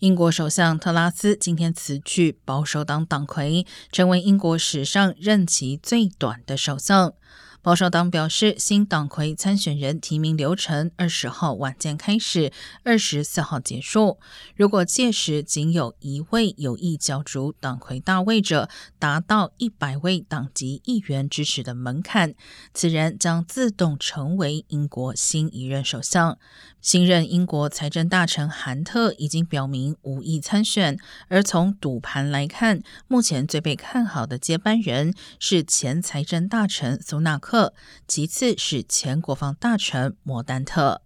英国首相特拉斯今天辞去保守党党魁，成为英国史上任期最短的首相。保守党表示，新党魁参选人提名流程二十号晚间开始，二十四号结束。如果届时仅有一位有意角逐党魁大位者达到一百位党籍议员支持的门槛，此人将自动成为英国新一任首相。新任英国财政大臣韩特已经表明无意参选，而从赌盘来看，目前最被看好的接班人是前财政大臣苏纳克。其次是前国防大臣莫丹特。